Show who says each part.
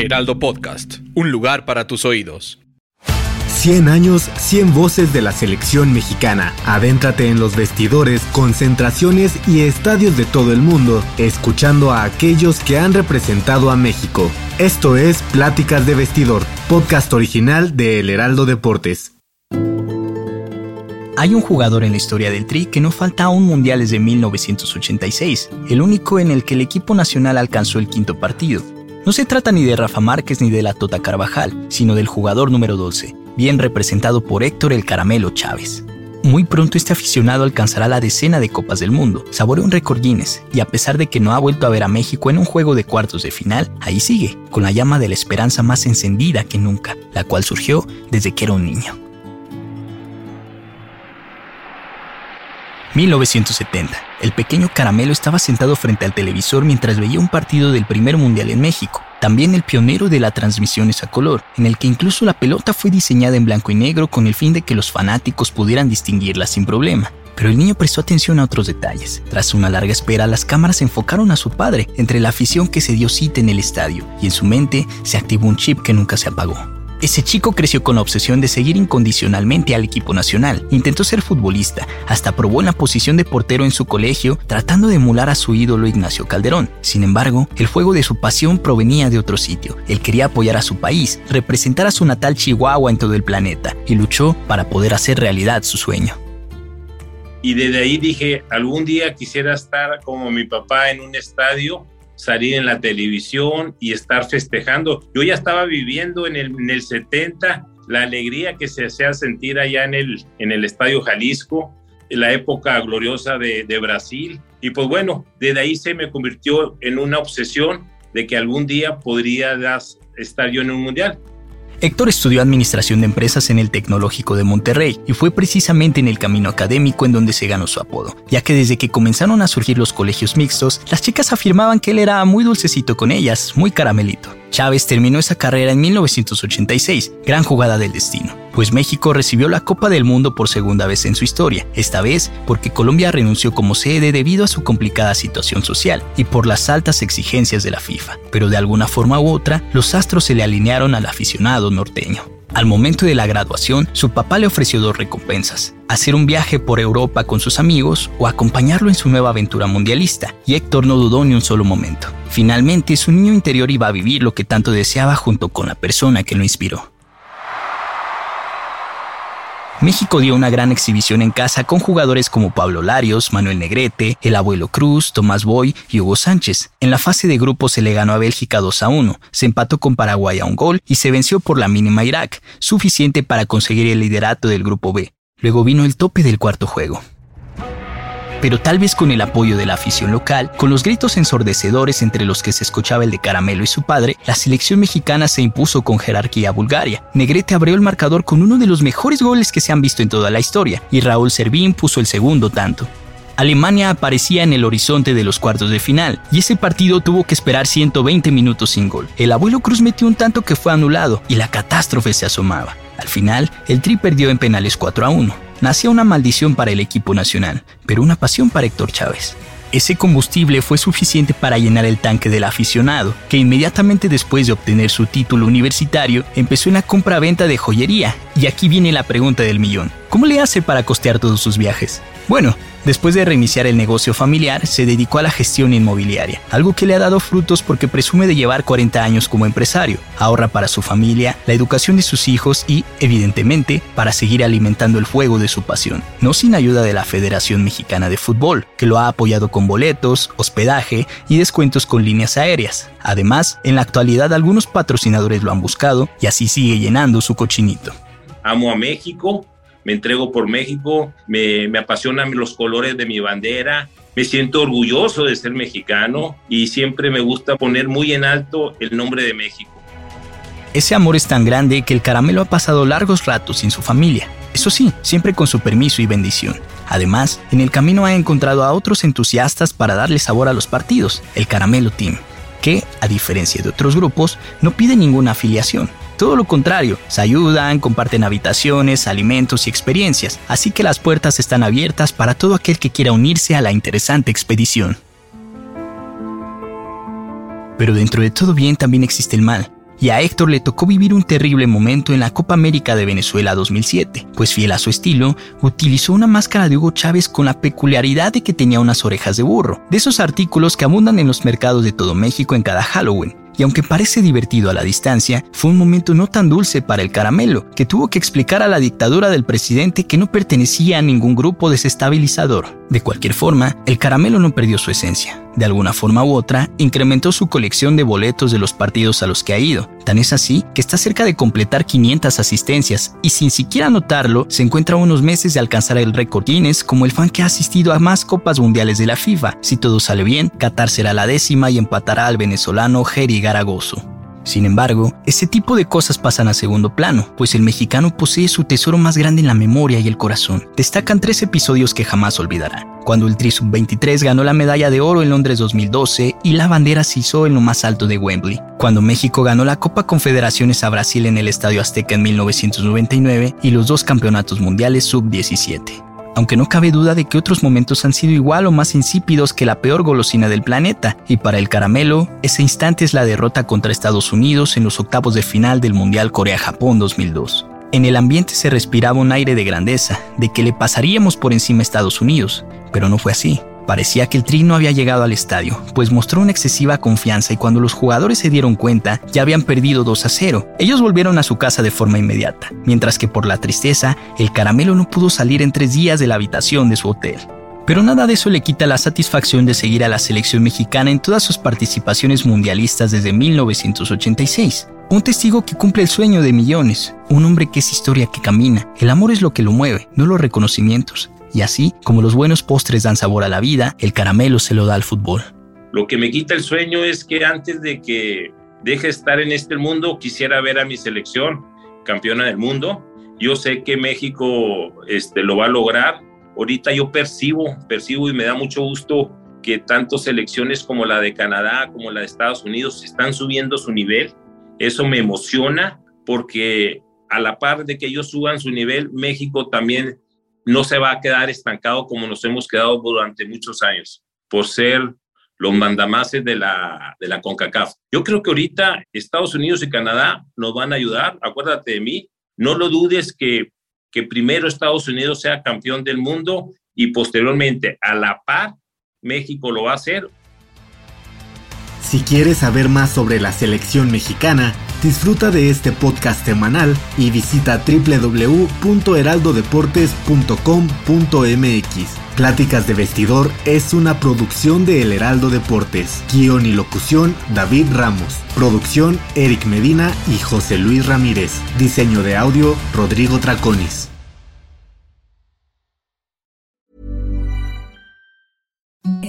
Speaker 1: Heraldo Podcast, un lugar para tus oídos.
Speaker 2: 100 años, 100 voces de la selección mexicana. Adéntrate en los vestidores, concentraciones y estadios de todo el mundo, escuchando a aquellos que han representado a México. Esto es Pláticas de Vestidor, podcast original de El Heraldo Deportes.
Speaker 3: Hay un jugador en la historia del Tri que no falta a un mundial desde 1986, el único en el que el equipo nacional alcanzó el quinto partido. No se trata ni de Rafa Márquez ni de la Tota Carvajal, sino del jugador número 12, bien representado por Héctor el Caramelo Chávez. Muy pronto este aficionado alcanzará la decena de Copas del Mundo, saboreó un récord Guinness y a pesar de que no ha vuelto a ver a México en un juego de cuartos de final, ahí sigue, con la llama de la esperanza más encendida que nunca, la cual surgió desde que era un niño. 1970. El pequeño Caramelo estaba sentado frente al televisor mientras veía un partido del primer mundial en México. También el pionero de las transmisiones a color, en el que incluso la pelota fue diseñada en blanco y negro con el fin de que los fanáticos pudieran distinguirla sin problema. Pero el niño prestó atención a otros detalles. Tras una larga espera, las cámaras enfocaron a su padre, entre la afición que se dio cita en el estadio, y en su mente se activó un chip que nunca se apagó. Ese chico creció con la obsesión de seguir incondicionalmente al equipo nacional. Intentó ser futbolista, hasta probó en la posición de portero en su colegio, tratando de emular a su ídolo Ignacio Calderón. Sin embargo, el fuego de su pasión provenía de otro sitio. Él quería apoyar a su país, representar a su natal Chihuahua en todo el planeta, y luchó para poder hacer realidad su sueño.
Speaker 4: Y desde ahí dije, algún día quisiera estar como mi papá en un estadio salir en la televisión y estar festejando. Yo ya estaba viviendo en el, en el 70 la alegría que se hacía sentir allá en el, en el Estadio Jalisco, la época gloriosa de, de Brasil. Y pues bueno, desde ahí se me convirtió en una obsesión de que algún día podría estar yo en un mundial.
Speaker 3: Héctor estudió Administración de Empresas en el Tecnológico de Monterrey y fue precisamente en el camino académico en donde se ganó su apodo, ya que desde que comenzaron a surgir los colegios mixtos, las chicas afirmaban que él era muy dulcecito con ellas, muy caramelito. Chávez terminó esa carrera en 1986, gran jugada del destino, pues México recibió la Copa del Mundo por segunda vez en su historia, esta vez porque Colombia renunció como sede debido a su complicada situación social y por las altas exigencias de la FIFA, pero de alguna forma u otra, los astros se le alinearon al aficionado norteño. Al momento de la graduación, su papá le ofreció dos recompensas, hacer un viaje por Europa con sus amigos o acompañarlo en su nueva aventura mundialista, y Héctor no dudó ni un solo momento. Finalmente, su niño interior iba a vivir lo que tanto deseaba junto con la persona que lo inspiró. México dio una gran exhibición en casa con jugadores como Pablo Larios, Manuel Negrete, el abuelo Cruz, Tomás Boy y Hugo Sánchez. En la fase de grupo se le ganó a Bélgica 2 a 1, se empató con Paraguay a un gol y se venció por la mínima Irak, suficiente para conseguir el liderato del grupo B. Luego vino el tope del cuarto juego pero tal vez con el apoyo de la afición local, con los gritos ensordecedores entre los que se escuchaba el de Caramelo y su padre, la selección mexicana se impuso con jerarquía a Bulgaria. Negrete abrió el marcador con uno de los mejores goles que se han visto en toda la historia, y Raúl Servín puso el segundo tanto. Alemania aparecía en el horizonte de los cuartos de final, y ese partido tuvo que esperar 120 minutos sin gol. El abuelo Cruz metió un tanto que fue anulado, y la catástrofe se asomaba. Al final, el Tri perdió en penales 4 a 1 nacía una maldición para el equipo nacional, pero una pasión para Héctor Chávez. Ese combustible fue suficiente para llenar el tanque del aficionado, que inmediatamente después de obtener su título universitario empezó en la compra-venta de joyería. Y aquí viene la pregunta del millón. ¿Cómo le hace para costear todos sus viajes? Bueno, Después de reiniciar el negocio familiar, se dedicó a la gestión inmobiliaria, algo que le ha dado frutos porque presume de llevar 40 años como empresario. Ahorra para su familia, la educación de sus hijos y, evidentemente, para seguir alimentando el fuego de su pasión. No sin ayuda de la Federación Mexicana de Fútbol, que lo ha apoyado con boletos, hospedaje y descuentos con líneas aéreas. Además, en la actualidad algunos patrocinadores lo han buscado y así sigue llenando su cochinito.
Speaker 4: Amo a México me entrego por México, me, apasionan los colores de mi bandera, me siento orgulloso de ser mexicano y siempre me gusta poner muy en alto el nombre de México.
Speaker 3: Ese amor es tan grande que el caramelo ha pasado largos ratos sin su familia. Eso sí, siempre con su permiso y bendición. Además, en el camino ha encontrado a otros entusiastas para darle sabor a los partidos, el Caramelo Team, que, a diferencia de otros grupos, no pide ninguna afiliación. Todo lo contrario, se ayudan, comparten habitaciones, alimentos y experiencias, así que las puertas están abiertas para todo aquel que quiera unirse a la interesante expedición. Pero dentro de todo bien también existe el mal, y a Héctor le tocó vivir un terrible momento en la Copa América de Venezuela 2007, pues fiel a su estilo, utilizó una máscara de Hugo Chávez con la peculiaridad de que tenía unas orejas de burro, de esos artículos que abundan en los mercados de todo México en cada Halloween, y aunque parece divertido a la distancia, fue un momento no tan dulce para el caramelo, que tuvo que explicar a la dictadura del presidente que no pertenecía a ningún grupo desestabilizador. De cualquier forma, el caramelo no perdió su esencia. De alguna forma u otra, incrementó su colección de boletos de los partidos a los que ha ido. Tan es así que está cerca de completar 500 asistencias y sin siquiera notarlo, se encuentra a unos meses de alcanzar el récord Guinness como el fan que ha asistido a más copas mundiales de la FIFA. Si todo sale bien, Qatar será la décima y empatará al venezolano Jerry Garagoso. Sin embargo, ese tipo de cosas pasan a segundo plano, pues el mexicano posee su tesoro más grande en la memoria y el corazón. Destacan tres episodios que jamás olvidará. Cuando el Tri 23 ganó la medalla de oro en Londres 2012 y la bandera se hizo en lo más alto de Wembley. Cuando México ganó la Copa Confederaciones a Brasil en el Estadio Azteca en 1999 y los dos campeonatos mundiales sub-17 aunque no cabe duda de que otros momentos han sido igual o más insípidos que la peor golosina del planeta, y para el caramelo, ese instante es la derrota contra Estados Unidos en los octavos de final del Mundial Corea-Japón 2002. En el ambiente se respiraba un aire de grandeza, de que le pasaríamos por encima a Estados Unidos, pero no fue así. Parecía que el Tri no había llegado al estadio, pues mostró una excesiva confianza y cuando los jugadores se dieron cuenta ya habían perdido 2 a 0. Ellos volvieron a su casa de forma inmediata, mientras que por la tristeza, el caramelo no pudo salir en tres días de la habitación de su hotel. Pero nada de eso le quita la satisfacción de seguir a la selección mexicana en todas sus participaciones mundialistas desde 1986. Un testigo que cumple el sueño de millones, un hombre que es historia que camina. El amor es lo que lo mueve, no los reconocimientos. Y así, como los buenos postres dan sabor a la vida, el caramelo se lo da al fútbol.
Speaker 4: Lo que me quita el sueño es que antes de que deje estar en este mundo, quisiera ver a mi selección campeona del mundo. Yo sé que México este, lo va a lograr. Ahorita yo percibo, percibo y me da mucho gusto que tanto selecciones como la de Canadá, como la de Estados Unidos, están subiendo su nivel. Eso me emociona porque a la par de que ellos suban su nivel, México también no se va a quedar estancado como nos hemos quedado durante muchos años, por ser los mandamases de la, de la CONCACAF. Yo creo que ahorita Estados Unidos y Canadá nos van a ayudar, acuérdate de mí, no lo dudes que, que primero Estados Unidos sea campeón del mundo y posteriormente a la par México lo va a hacer
Speaker 2: si quieres saber más sobre la selección mexicana, disfruta de este podcast semanal y visita www.heraldodeportes.com.mx. Pláticas de Vestidor es una producción de El Heraldo Deportes. Guión y locución David Ramos. Producción Eric Medina y José Luis Ramírez. Diseño de audio Rodrigo Traconis.